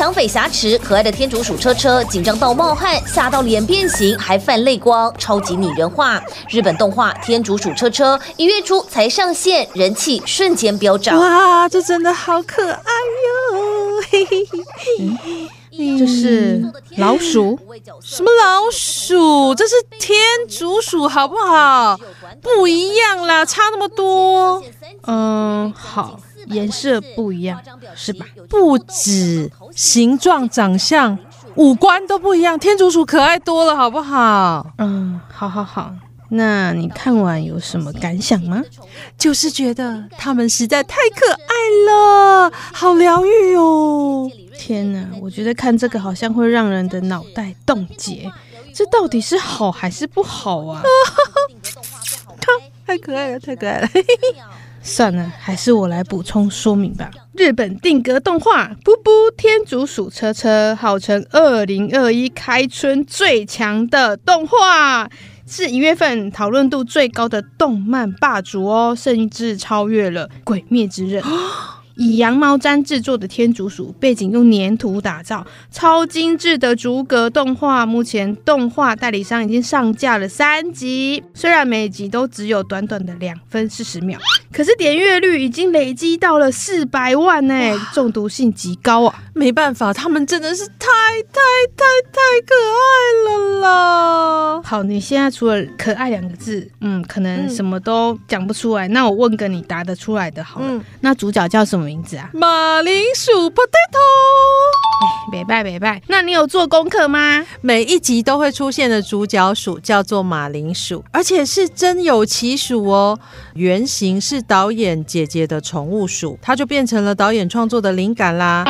抢匪挟持可爱的天竺鼠车车，紧张到冒汗，吓到脸变形，还泛泪光，超级拟人化。日本动画《天竺鼠车车》一月初才上线，人气瞬间飙涨。哇，这真的好可爱哟！嘿嘿嘿，嗯，这是老鼠？什么老鼠？这是天竺鼠，好不好？不一样啦，差那么多。嗯，好。颜色不一样，是吧？不止形状、长相、五官都不一样，天竺鼠可爱多了，好不好？嗯，好好好。那你看完有什么感想吗？就是觉得它们实在太可爱了，好疗愈哦！天哪，我觉得看这个好像会让人的脑袋冻结，这到底是好还是不好啊？太可爱了，太可爱了。算了，还是我来补充说明吧。日本定格动画《布布天竺鼠车车》号称二零二一开春最强的动画，是一月份讨论度最高的动漫霸主哦，甚至超越了《鬼灭之刃》。以羊毛毡制作的天竺鼠，背景用粘土打造，超精致的逐格动画。目前动画代理商已经上架了三集，虽然每集都只有短短的两分四十秒，可是点阅率已经累积到了四百万呢，中毒性极高啊！没办法，他们真的是太太太太可爱了啦！好，你现在除了可爱两个字，嗯，可能什么都讲不出来。嗯、那我问个你答得出来的好了，嗯、那主角叫什么名字啊？马铃薯 potato。哎，别拜别拜。那你有做功课吗？每一集都会出现的主角鼠叫做马铃薯，而且是真有其鼠哦。原型是导演姐姐的宠物鼠，它就变成了导演创作的灵感啦。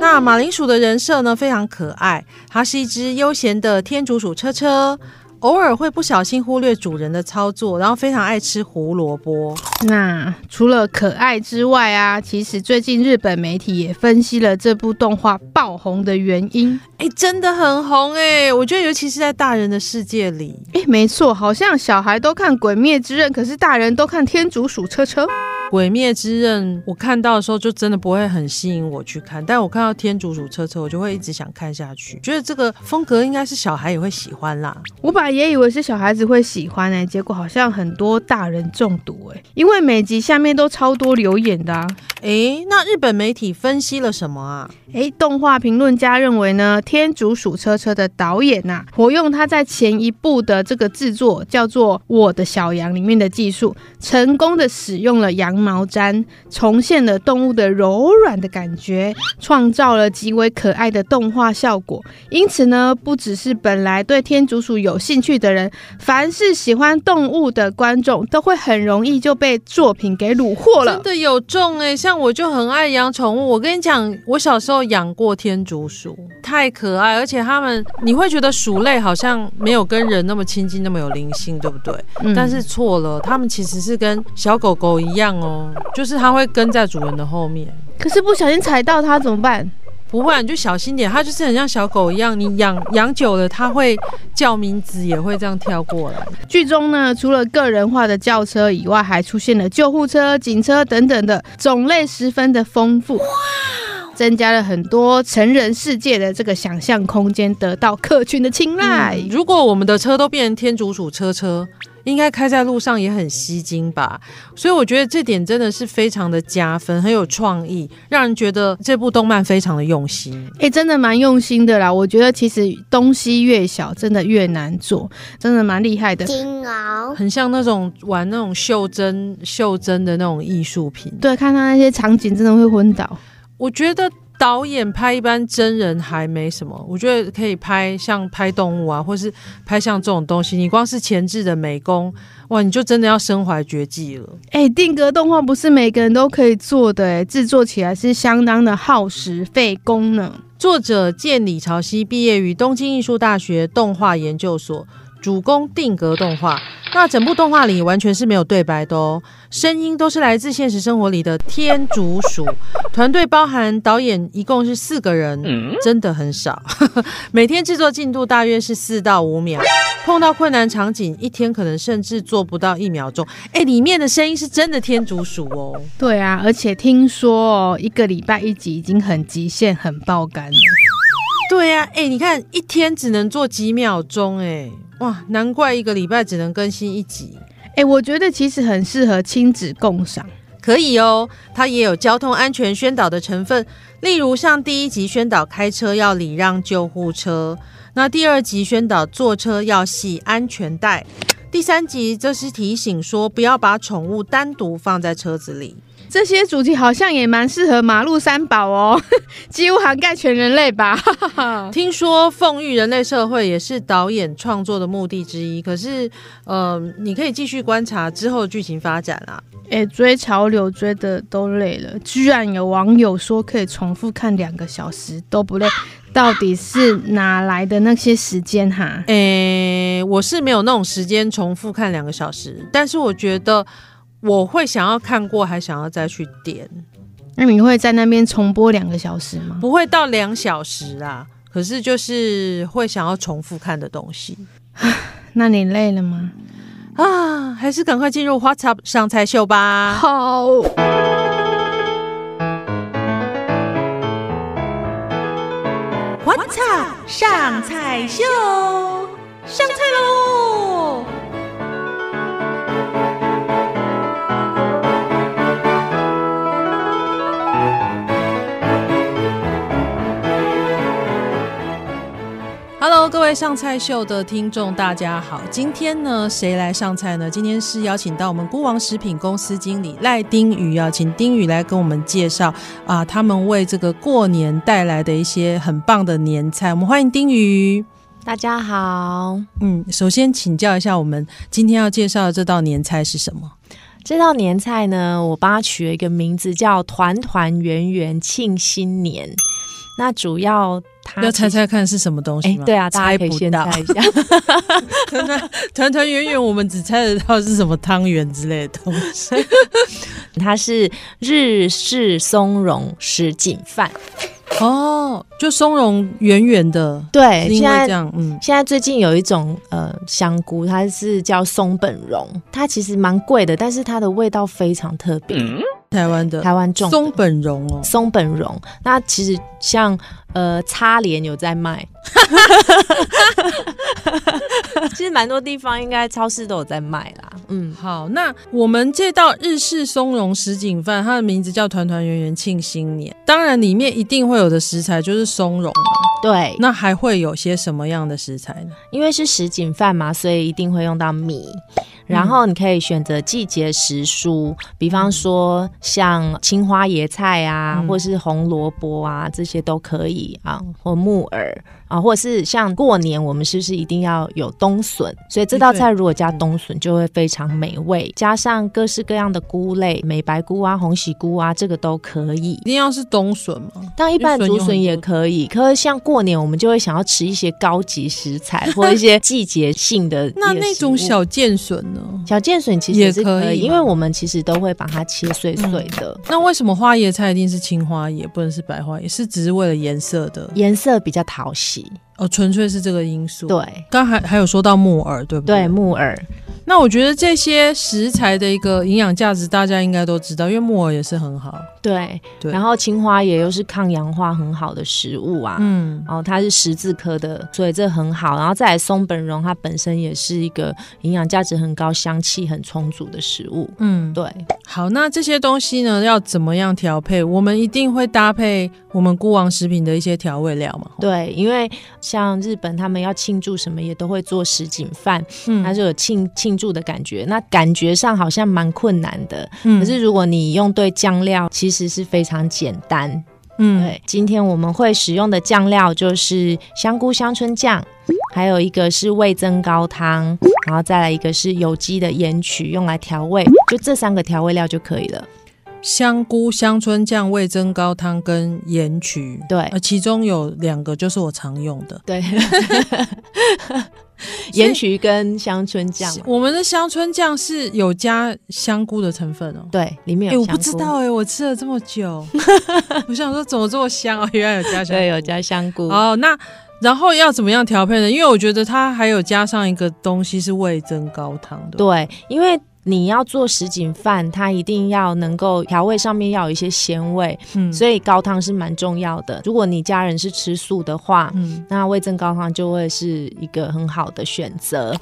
那马铃薯的人设呢，非常可爱，它是一只悠闲的天竺鼠车车。偶尔会不小心忽略主人的操作，然后非常爱吃胡萝卜。那除了可爱之外啊，其实最近日本媒体也分析了这部动画爆红的原因。哎，真的很红哎！我觉得尤其是在大人的世界里。哎，没错，好像小孩都看《鬼灭之刃》，可是大人都看《天竺鼠车车》。《鬼灭之刃》，我看到的时候就真的不会很吸引我去看，但我看到《天竺鼠车车》，我就会一直想看下去。觉得这个风格应该是小孩也会喜欢啦。我本来也以为是小孩子会喜欢呢、欸，结果好像很多大人中毒哎、欸，因为每集下面都超多留言的啊。哎，那日本媒体分析了什么啊？哎，动画评论家认为呢，《天竺鼠车车》的导演呐、啊，活用他在前一部的这个制作叫做《我的小羊》里面的技术，成功的使用了羊。毛毡重现了动物的柔软的感觉，创造了极为可爱的动画效果。因此呢，不只是本来对天竺鼠有兴趣的人，凡是喜欢动物的观众，都会很容易就被作品给虏获了。真的有中哎、欸！像我就很爱养宠物，我跟你讲，我小时候养过天竺鼠，太可爱，而且它们你会觉得鼠类好像没有跟人那么亲近，那么有灵性，对不对？嗯、但是错了，它们其实是跟小狗狗一样哦。就是它会跟在主人的后面，可是不小心踩到它怎么办？不会，你就小心点。它就是很像小狗一样，你养养久了，它会叫名字，也会这样跳过来。剧中呢，除了个人化的轿车以外，还出现了救护车、警车等等的种类，十分的丰富，哇，增加了很多成人世界的这个想象空间，得到客群的青睐。嗯，如果我们的车都变成天竺鼠车车。应该开在路上也很吸睛吧，所以我觉得这点真的是非常的加分，很有创意，让人觉得这部动漫非常的用心。哎，真的蛮用心的啦。我觉得其实东西越小，真的越难做，真的蛮厉害的。很像那种玩那种袖珍、袖珍的那种艺术品。对，看他那些场景，真的会昏倒。我觉得。导演拍一般真人还没什么，我觉得可以拍像拍动物啊，或是拍像这种东西。你光是前置的美工，哇，你就真的要身怀绝技了。哎、欸，定格动画不是每个人都可以做的，哎，制作起来是相当的耗时费工呢。作者见李朝熙毕业于东京艺术大学动画研究所。主攻定格动画，那整部动画里完全是没有对白的哦，声音都是来自现实生活里的天竺鼠。团队包含导演，一共是四个人，真的很少。每天制作进度大约是四到五秒，碰到困难场景，一天可能甚至做不到一秒钟。哎，里面的声音是真的天竺鼠哦。对啊，而且听说哦，一个礼拜一集已经很极限、很爆肝了。对呀、啊，哎，你看一天只能做几秒钟，哎。哇，难怪一个礼拜只能更新一集。哎、欸，我觉得其实很适合亲子共赏，可以哦。它也有交通安全宣导的成分，例如像第一集宣导开车要礼让救护车，那第二集宣导坐车要系安全带，第三集则是提醒说不要把宠物单独放在车子里。这些主题好像也蛮适合马路三宝哦，几乎涵盖全人类吧。听说奉育人类社会也是导演创作的目的之一，可是，呃，你可以继续观察之后的剧情发展啊。哎，追潮流追的都累了，居然有网友说可以重复看两个小时都不累，到底是哪来的那些时间哈？哎，我是没有那种时间重复看两个小时，但是我觉得。我会想要看过，还想要再去点。那你会在那边重播两个小时吗？不会到两小时啊，可是就是会想要重复看的东西。那你累了吗？啊，还是赶快进入 What's Up 上菜秀吧。好，What's Up 上菜秀，上菜秀的听众，大家好。今天呢，谁来上菜呢？今天是邀请到我们孤王食品公司经理赖丁宇，邀请丁宇来跟我们介绍啊，他们为这个过年带来的一些很棒的年菜。我们欢迎丁宇。大家好。嗯，首先请教一下，我们今天要介绍的这道年菜是什么？这道年菜呢，我帮它取了一个名字，叫“团团圆圆庆新年”。那主要。要猜猜看是什么东西吗？欸、对啊，大家可以先猜一下。团 团团团圆圆，我们只猜得到是什么汤圆之类的东西。它是日式松茸什锦饭。哦，就松茸圆圆的。对，因为这样，嗯，现在最近有一种呃香菇，它是叫松本茸，它其实蛮贵的，但是它的味道非常特别。嗯台湾的台湾种松本茸哦，松本茸。那其实像呃，擦脸有在卖，其实蛮多地方应该超市都有在卖啦。嗯，好，那我们这道日式松茸什锦饭，它的名字叫“团团圆圆庆新年”。当然，里面一定会有的食材就是松茸嘛。对，那还会有些什么样的食材呢？因为是什锦饭嘛，所以一定会用到米。然后你可以选择季节时蔬，比方说像青花椰菜啊，嗯、或是红萝卜啊，这些都可以啊，或木耳。啊，或者是像过年，我们是不是一定要有冬笋？所以这道菜如果加冬笋，就会非常美味。加上各式各样的菇类，美白菇啊、红喜菇啊，这个都可以。一定要是冬笋吗？当然，一般的竹笋也可以。可是像过年，我们就会想要吃一些高级食材或一些 季节性的。那那种小剑笋呢？小剑笋其实也是可以，因为我们其实都会把它切碎碎的。嗯、那为什么花椰菜一定是青花椰，不能是白花椰？是只是为了颜色的？颜色比较讨喜。哦，纯粹是这个因素。对，刚还还有说到木耳，对不对？对，木耳。那我觉得这些食材的一个营养价值，大家应该都知道，因为木耳也是很好。对，对。然后青花也又是抗氧化很好的食物啊。嗯。然后它是十字科的，所以这很好。然后再来松本茸，它本身也是一个营养价值很高、香气很充足的食物。嗯，对。好，那这些东西呢，要怎么样调配？我们一定会搭配我们孤王食品的一些调味料嘛？对，因为像日本他们要庆祝什么，也都会做什锦饭，嗯，它就有庆庆。祝的感觉，那感觉上好像蛮困难的，嗯，可是如果你用对酱料，其实是非常简单。嗯，对，今天我们会使用的酱料就是香菇香椿酱，还有一个是味增高汤，然后再来一个是有机的盐曲，用来调味，就这三个调味料就可以了。香菇香椿酱、味增高汤跟盐曲，对，呃，其中有两个就是我常用的，对，盐曲跟香椿酱。我们的香椿酱是有加香菇的成分哦，对，里面有。哎、欸，我不知道哎、欸，我吃了这么久，我想说怎么这么香啊？原来有加香菇，对，有加香菇。哦，那然后要怎么样调配呢？因为我觉得它还有加上一个东西是味增高汤的，对，因为。你要做什锦饭，它一定要能够调味上面要有一些鲜味，嗯，所以高汤是蛮重要的。如果你家人是吃素的话，嗯，那味增高汤就会是一个很好的选择。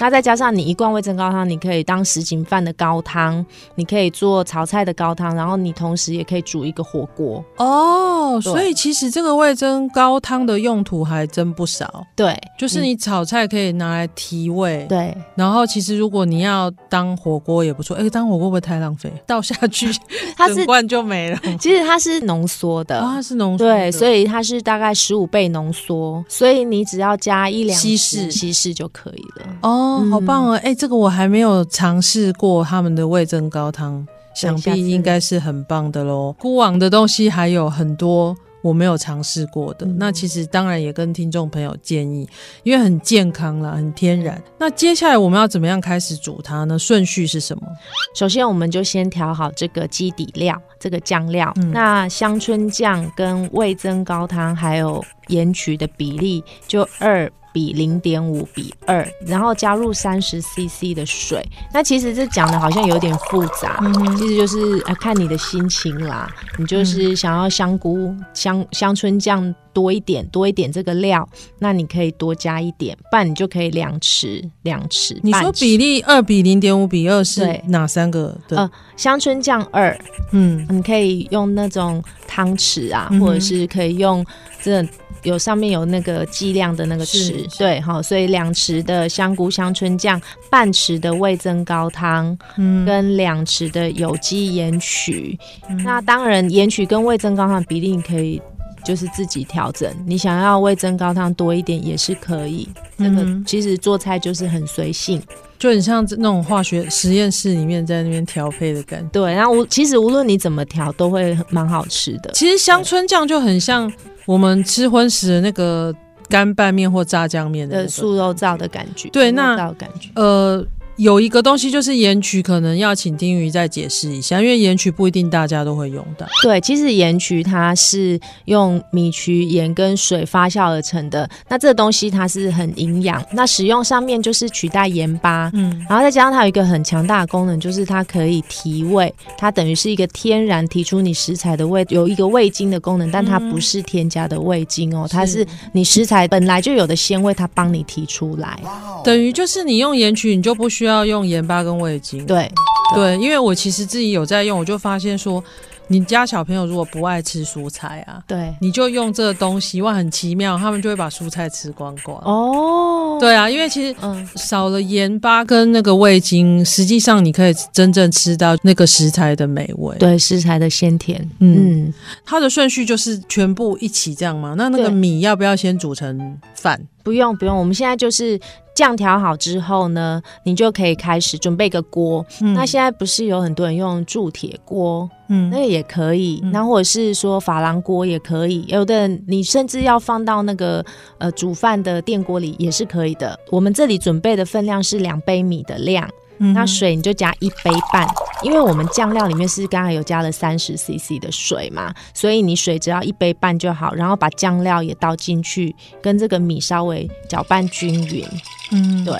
那再加上你一罐味增高汤，你可以当什锦饭的高汤，你可以做炒菜的高汤，然后你同时也可以煮一个火锅哦。所以其实这个味增高汤的用途还真不少。对，就是你炒菜可以拿来提味。对，然后其实如果你要当火锅也不错。哎、欸，当火锅会不会太浪费？倒下去，它是整罐就没了。其实它是浓缩的，哦、它是浓缩。对，所以它是大概十五倍浓缩，所以你只要加一两稀释稀释就可以了。哦。哦，好棒哦！哎、欸，这个我还没有尝试过他们的味增高汤，想必应该是很棒的喽。孤网的东西还有很多我没有尝试过的，嗯、那其实当然也跟听众朋友建议，因为很健康啦，很天然。那接下来我们要怎么样开始煮它呢？顺序是什么？首先，我们就先调好这个基底料，这个酱料。嗯、那香椿酱跟味增高汤还有盐曲的比例就二。比零点五比二，然后加入三十 CC 的水。那其实这讲的好像有点复杂，嗯、其实就是呃看你的心情啦。你就是想要香菇香香椿酱多一点，多一点这个料，那你可以多加一点，不然你就可以两匙两匙。你说比例二比零点五比二是哪三个？对呃，香椿酱二，嗯，你可以用那种汤匙啊，嗯、或者是可以用这。有上面有那个计量的那个匙，是对，好，所以两匙的香菇香椿酱，半匙的味增高汤，嗯，跟两匙的有机盐曲。嗯、那当然，盐曲跟味增高汤比例你可以就是自己调整，你想要味增高汤多一点也是可以。这个其实做菜就是很随性，就很像那种化学实验室里面在那边调配的感觉。对，然后无其实无论你怎么调都会蛮好吃的。其实香椿酱就很像。我们吃荤食的那个干拌面或炸酱面的、那個、素肉燥的感觉，对，那呃。有一个东西就是盐曲，可能要请丁瑜再解释一下，因为盐曲不一定大家都会用到。对，其实盐曲它是用米曲、盐跟水发酵而成的。那这个东西它是很营养，那使用上面就是取代盐巴，嗯，然后再加上它有一个很强大的功能，就是它可以提味，它等于是一个天然提出你食材的味，有一个味精的功能，但它不是添加的味精哦，它是你食材本来就有的鲜味，它帮你提出来，等于就是你用盐曲，你就不需需要用盐巴跟味精，对对，因为我其实自己有在用，我就发现说，你家小朋友如果不爱吃蔬菜啊，对，你就用这个东西，哇，很奇妙，他们就会把蔬菜吃光光。哦，对啊，因为其实嗯，少了盐巴跟那个味精，实际上你可以真正吃到那个食材的美味，对，食材的鲜甜。嗯，嗯，它的顺序就是全部一起这样吗？那那个米要不要先煮成饭？不用不用，我们现在就是。酱调好之后呢，你就可以开始准备个锅。嗯、那现在不是有很多人用铸铁锅，嗯，那个也可以。那、嗯、或者是说珐琅锅也可以。有的人你甚至要放到那个呃煮饭的电锅里也是可以的。我们这里准备的分量是两杯米的量。那水你就加一杯半，因为我们酱料里面是刚才有加了三十 CC 的水嘛，所以你水只要一杯半就好，然后把酱料也倒进去，跟这个米稍微搅拌均匀。嗯，对。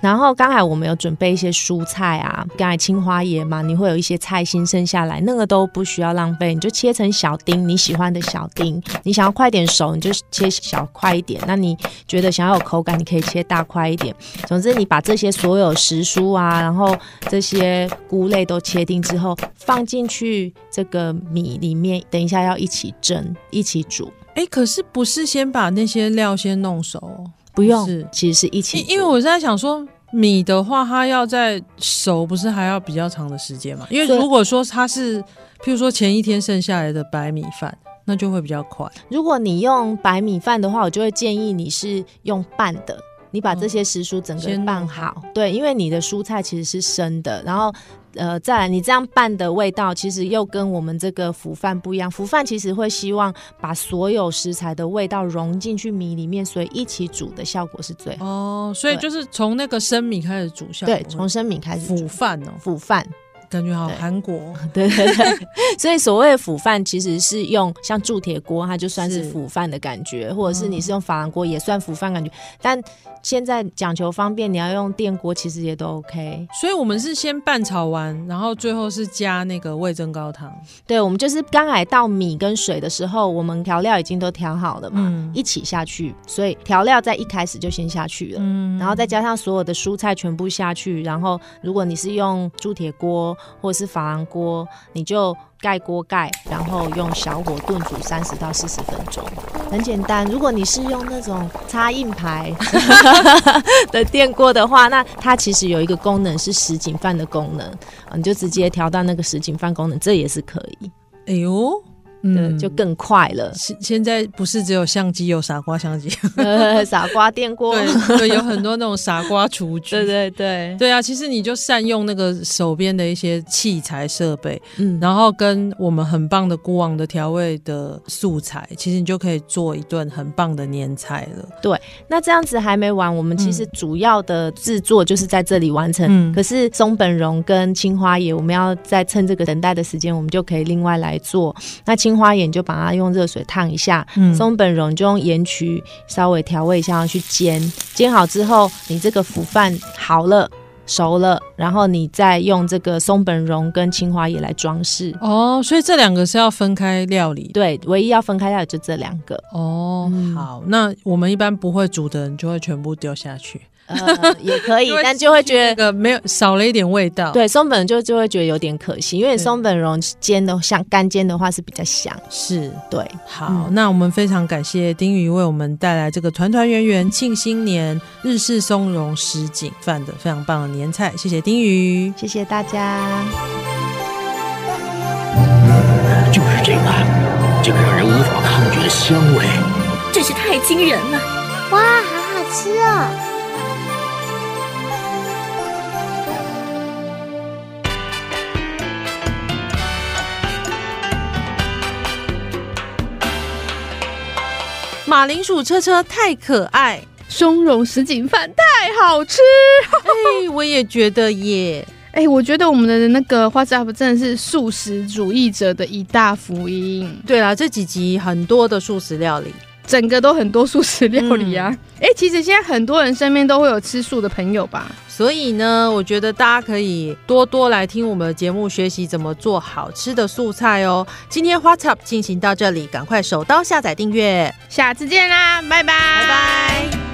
然后刚才我们有准备一些蔬菜啊，刚才青花椰嘛，你会有一些菜心剩下来，那个都不需要浪费，你就切成小丁，你喜欢的小丁。你想要快点熟，你就切小块一点。那你觉得想要有口感，你可以切大块一点。总之，你把这些所有食蔬啊，然后这些菇类都切丁之后，放进去这个米里面，等一下要一起蒸，一起煮。哎，可是不是先把那些料先弄熟？不用，是其实是一起。因为我在想说，米的话，它要在熟，不是还要比较长的时间嘛？因为如果说它是，譬如说前一天剩下来的白米饭，那就会比较快。如果你用白米饭的话，我就会建议你是用拌的。你把这些时蔬整个拌好，对，因为你的蔬菜其实是生的，然后呃，再来你这样拌的味道，其实又跟我们这个腐饭不一样。腐饭其实会希望把所有食材的味道融进去米里面，所以一起煮的效果是最好。哦，所以就是从那个生米开始煮，效对，从生米开始煮饭哦，腐饭。感觉好韩国，对 对对，所以所谓的腐饭其实是用像铸铁锅，它就算是腐饭的感觉，或者是你是用珐琅锅也算腐饭感觉。但现在讲求方便，你要用电锅其实也都 OK。所以我们是先拌炒完，然后最后是加那个味增高汤。对，我们就是刚来倒米跟水的时候，我们调料已经都调好了嘛，嗯、一起下去。所以调料在一开始就先下去了，嗯、然后再加上所有的蔬菜全部下去，然后如果你是用铸铁锅。或是珐琅锅，你就盖锅盖，然后用小火炖煮三十到四十分钟，很简单。如果你是用那种插硬排 的电锅的话，那它其实有一个功能是什锦饭的功能，你就直接调到那个什锦饭功能，这也是可以。哎呦。嗯，就更快了。现现在不是只有相机，有傻瓜相机，呃，傻瓜电锅，对对，有很多那种傻瓜厨具。对对对，对啊，其实你就善用那个手边的一些器材设备，嗯，然后跟我们很棒的菇王的调味的素材，其实你就可以做一顿很棒的年菜了。对，那这样子还没完，我们其实主要的制作就是在这里完成。嗯，可是松本荣跟青花椰，我们要再趁这个等待的时间，我们就可以另外来做。那青花椰就把它用热水烫一下，嗯、松本茸就用盐曲稍微调味一下，去煎。煎好之后，你这个腐饭好了熟了，然后你再用这个松本茸跟青花椰来装饰。哦，所以这两个是要分开料理？对，唯一要分开料理就这两个。哦，嗯、好，那我们一般不会煮的人就会全部丢下去。呃，也可以，但就会觉得没有少了一点味道。对，松本就就会觉得有点可惜，因为松本茸煎的像干煎的话是比较香。是，对。好，嗯、那我们非常感谢丁瑜为我们带来这个团团圆圆庆新年日式松茸什锦饭的非常棒的年菜，谢谢丁瑜，谢谢大家。就是这个，这个让人无法抗拒的香味，真是太惊人了！哇，好好吃哦！马铃薯车车太可爱，松茸什锦饭太好吃。哎、欸，我也觉得耶。哎、欸，我觉得我们的那个 What's Up 真的是素食主义者的一大福音。对啦，这几集很多的素食料理。整个都很多素食料理啊！哎、嗯，其实现在很多人身边都会有吃素的朋友吧？所以呢，我觉得大家可以多多来听我们的节目，学习怎么做好吃的素菜哦。今天 What's Up 进行到这里，赶快手刀下载订阅，下次见啦，拜拜，拜拜。